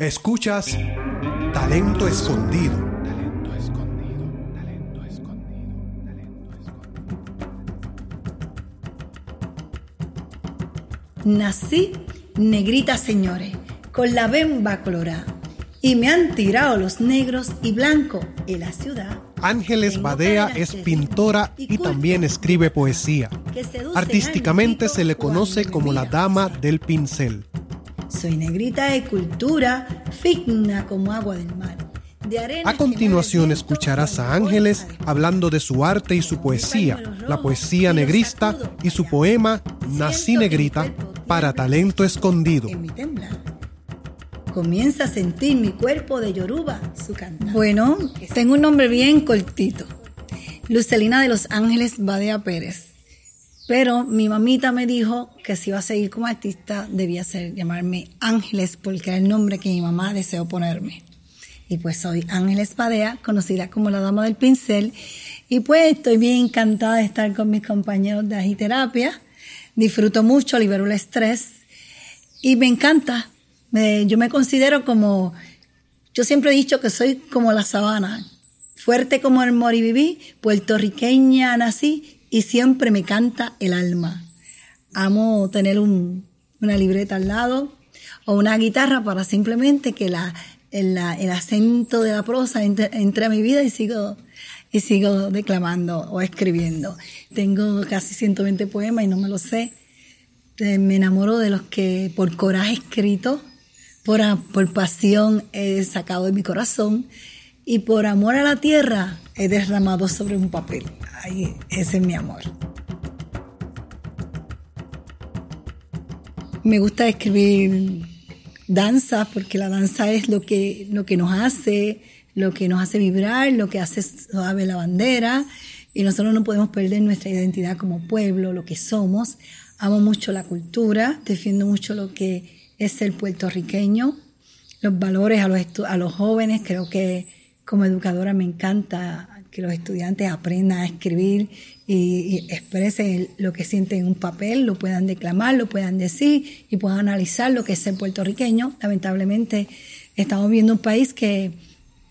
Escuchas Talento Escondido. Talento escondido, talento escondido, talento escondido. Nací negrita, señores, con la bemba colorada. Y me han tirado los negros y blancos en la ciudad. Ángeles Badea es pintora y también escribe poesía. Artísticamente se le conoce como la dama del pincel. Soy negrita de cultura, fina como agua del mar. De arena A continuación escucharás a Ángeles hablando de su arte y su poesía, la poesía negrista y su poema Nací Negrita para Talento Escondido. en mi temblar. Comienza a sentir mi cuerpo de Yoruba, su cantar. Bueno, tengo un nombre bien cortito. Lucelina de los Ángeles Badea Pérez. Pero mi mamita me dijo que si iba a seguir como artista debía ser llamarme Ángeles porque era el nombre que mi mamá deseó ponerme. Y pues soy Ángeles Badea, conocida como la dama del pincel. Y pues estoy bien encantada de estar con mis compañeros de agiterapia. Disfruto mucho, libero el estrés y me encanta. Yo me considero como, yo siempre he dicho que soy como la sabana, fuerte como el moriviví, puertorriqueña nací y siempre me canta el alma. Amo tener un- una libreta al lado o una guitarra para simplemente que el, acento de la prosa entre, a mi vida y sigo, y sigo declamando o escribiendo. Tengo casi 120 poemas y no me los sé. Eh, me enamoro de los que por coraje escrito, por, por pasión he sacado de mi corazón y por amor a la tierra he derramado sobre un papel. Ay, ese es mi amor. Me gusta escribir danza porque la danza es lo que, lo que nos hace, lo que nos hace vibrar, lo que hace suave la bandera y nosotros no podemos perder nuestra identidad como pueblo, lo que somos. Amo mucho la cultura, defiendo mucho lo que es ser puertorriqueño, los valores a los, a los jóvenes, creo que como educadora me encanta que los estudiantes aprendan a escribir y, expresen lo que sienten en un papel, lo puedan declamar, lo puedan decir y puedan analizar lo que es ser puertorriqueño. Lamentablemente estamos viendo un país que,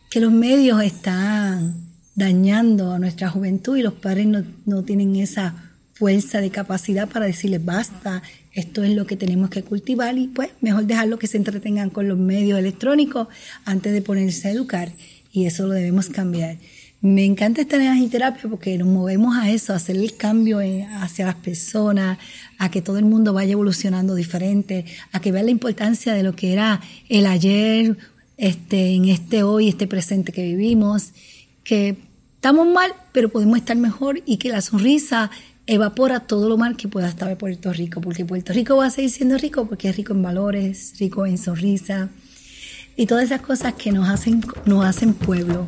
que los medios están dañando a nuestra juventud y los padres no, no tienen esa fuerza de capacidad para decirles basta, esto es lo que tenemos que cultivar y pues mejor dejarlo que se entretengan con los medios electrónicos antes de ponerse a educar y eso lo debemos cambiar. Me encanta estar en agiterapia porque nos movemos a eso, a hacer el cambio en- hacia las personas, a que todo el mundo vaya evolucionando diferente, a que vean la importancia de lo que era el ayer, este, en este hoy, este presente que vivimos, que estamos mal, pero podemos estar mejor y que la sonrisa evapora todo lo mal que pueda estar en Puerto Rico, porque Puerto Rico va a seguir siendo rico porque es rico en valores, rico en sonrisa y todas esas cosas que nos hacen, nos hacen pueblo.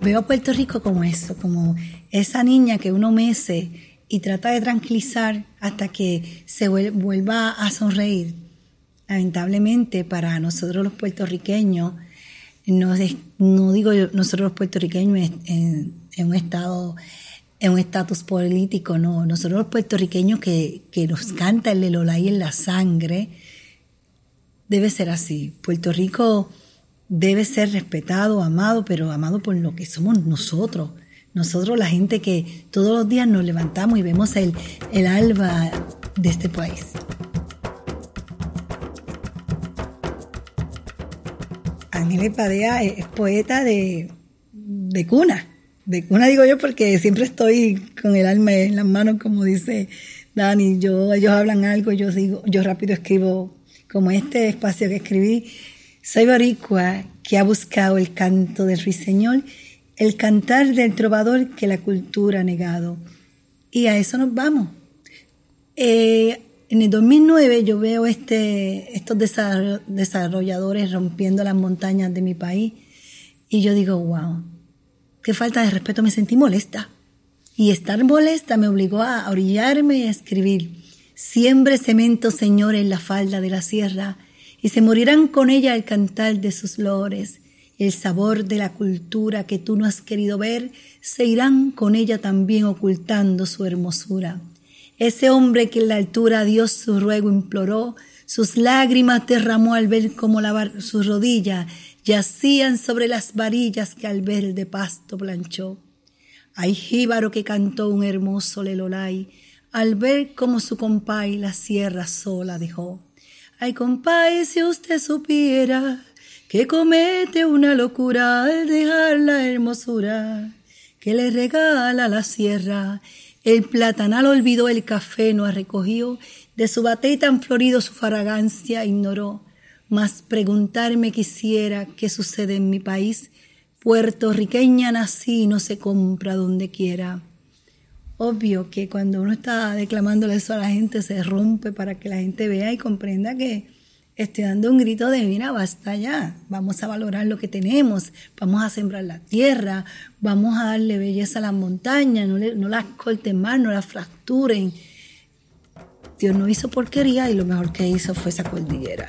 Veo a Puerto Rico como eso, como esa niña que uno mece y trata de tranquilizar hasta que se vuel- vuelva a sonreír. Lamentablemente para nosotros los puertorriqueños, no, no digo yo, nosotros los puertorriqueños en- en un estado, en un estatus político, no, nosotros los puertorriqueños que, que nos canta el Lelolay en la sangre, debe ser así. Puerto Rico debe ser respetado, amado, pero amado por lo que somos nosotros. Nosotros, la gente que todos los días nos levantamos y vemos el, el alba de este país. Ángeles Padea es poeta de, de cuna. De digo yo porque siempre estoy con el alma en las manos, como dice Dani. Yo, ellos hablan algo, yo digo, yo rápido escribo como este espacio que escribí. Soy boricua que ha buscado el canto del ruiseñor, el cantar del trovador que la cultura ha negado. Y a eso nos vamos. Eh, en el 2009 yo veo este, estos desarro- desarrolladores rompiendo las montañas de mi país y yo digo, wow, qué falta de respeto, me sentí molesta. Y estar molesta me obligó a orillarme y a escribir, siembre cemento, Señor, en la falda de la sierra, y se morirán con ella al cantar de sus lores, el sabor de la cultura que tú no has querido ver, se irán con ella también ocultando su hermosura. Ese hombre que en la altura a Dios su ruego imploró, sus lágrimas derramó al ver cómo lavar sus rodillas yacían sobre las varillas que al ver de pasto planchó. Hay jíbaro que cantó un hermoso lelolay, al ver cómo su compay la sierra sola dejó. Ay, compay, si usted supiera que comete una locura al dejar la hermosura que le regala la sierra. El platanal olvidó el café, no ha recogido, de su batey tan florido su fragancia ignoró. Mas preguntarme quisiera qué sucede en mi país, puertorriqueña nací, no se compra donde quiera. Obvio que cuando uno está declamándole eso a la gente se rompe para que la gente vea y comprenda que estoy dando un grito de mira, basta ya, vamos a valorar lo que tenemos, vamos a sembrar la tierra, vamos a darle belleza a las montañas, no, no las corten más, no las fracturen. Dios no hizo porquería y lo mejor que hizo fue esa cordillera.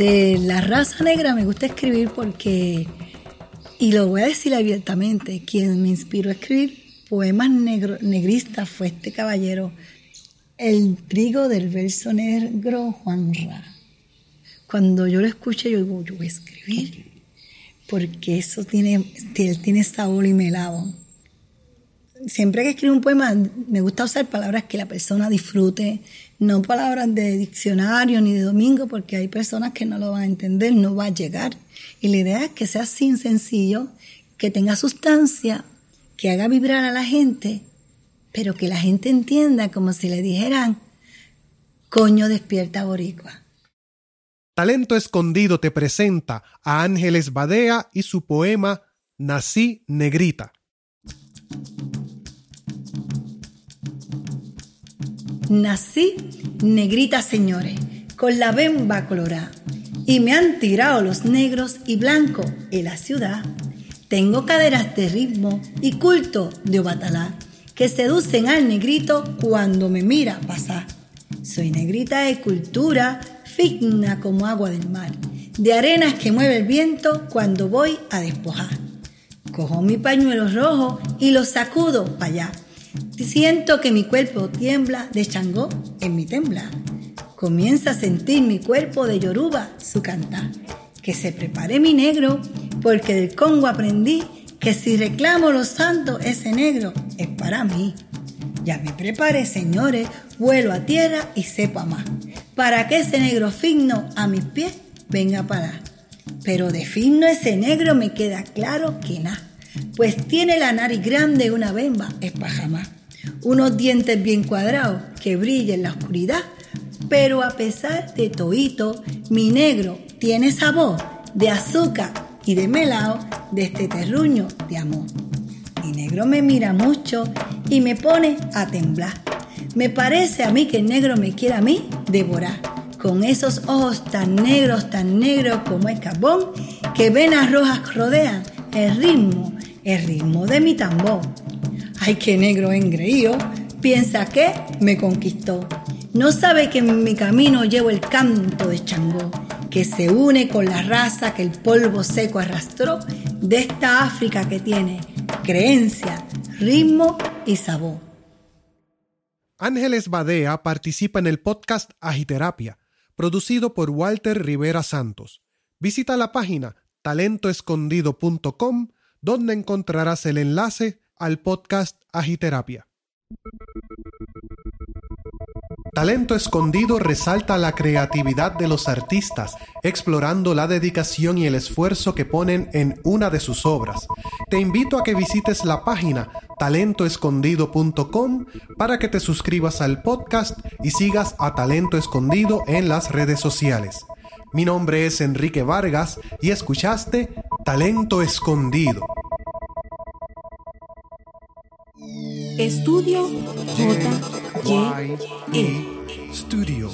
De la raza negra me gusta escribir porque, y lo voy a decir abiertamente, quien me inspiró a escribir poemas negro, negristas fue este caballero, el trigo del verso negro Juan Ra. Cuando yo lo escuché, yo digo, yo voy a escribir, porque eso tiene, tiene sabor y me lavo. Siempre que escribo un poema, me gusta usar palabras que la persona disfrute, no palabras de diccionario ni de domingo, porque hay personas que no lo van a entender, no va a llegar. Y la idea es que sea sin sencillo, que tenga sustancia, que haga vibrar a la gente, pero que la gente entienda como si le dijeran, coño despierta boricua. Talento Escondido te presenta a Ángeles Badea y su poema Nací Negrita. Nací negrita, señores, con la bemba colorada, y me han tirado los negros y blancos en la ciudad. Tengo caderas de ritmo y culto de obatalá, que seducen al negrito cuando me mira pasar. Soy negrita de cultura, fina como agua del mar, de arenas que mueve el viento cuando voy a despojar. Cojo mi pañuelo rojo y lo sacudo para allá Siento que mi cuerpo tiembla de Changó en mi tembla. Comienza a sentir mi cuerpo de Yoruba su cantar. Que se prepare mi negro, porque del Congo aprendí que si reclamo los santos, ese negro es para mí. Ya me preparé, señores, vuelo a tierra y sepa más, para que ese negro fino a mis pies venga para. Pero de fino ese negro me queda claro que nada pues tiene la nariz grande una bemba espajamá, unos dientes bien cuadrados que brillan en la oscuridad, pero a pesar de toito, mi negro tiene sabor de azúcar y de melao de este terruño de amor. Mi negro me mira mucho y me pone a temblar. Me parece a mí que el negro me quiere a mí devorar, con esos ojos tan negros, tan negros como el carbón, que venas rojas rodean el ritmo el ritmo de mi tambor. Ay, qué negro engreído, piensa que me conquistó. No sabe que en mi camino llevo el canto de Changó, que se une con la raza que el polvo seco arrastró de esta África que tiene creencia, ritmo y sabor. Ángeles Badea participa en el podcast Agiterapia, producido por Walter Rivera Santos. Visita la página talentoescondido.com donde encontrarás el enlace al podcast Agiterapia. Talento Escondido resalta la creatividad de los artistas, explorando la dedicación y el esfuerzo que ponen en una de sus obras. Te invito a que visites la página talentoescondido.com para que te suscribas al podcast y sigas a Talento Escondido en las redes sociales. Mi nombre es Enrique Vargas y escuchaste Talento Escondido. Estudio J. Y. E. Studio.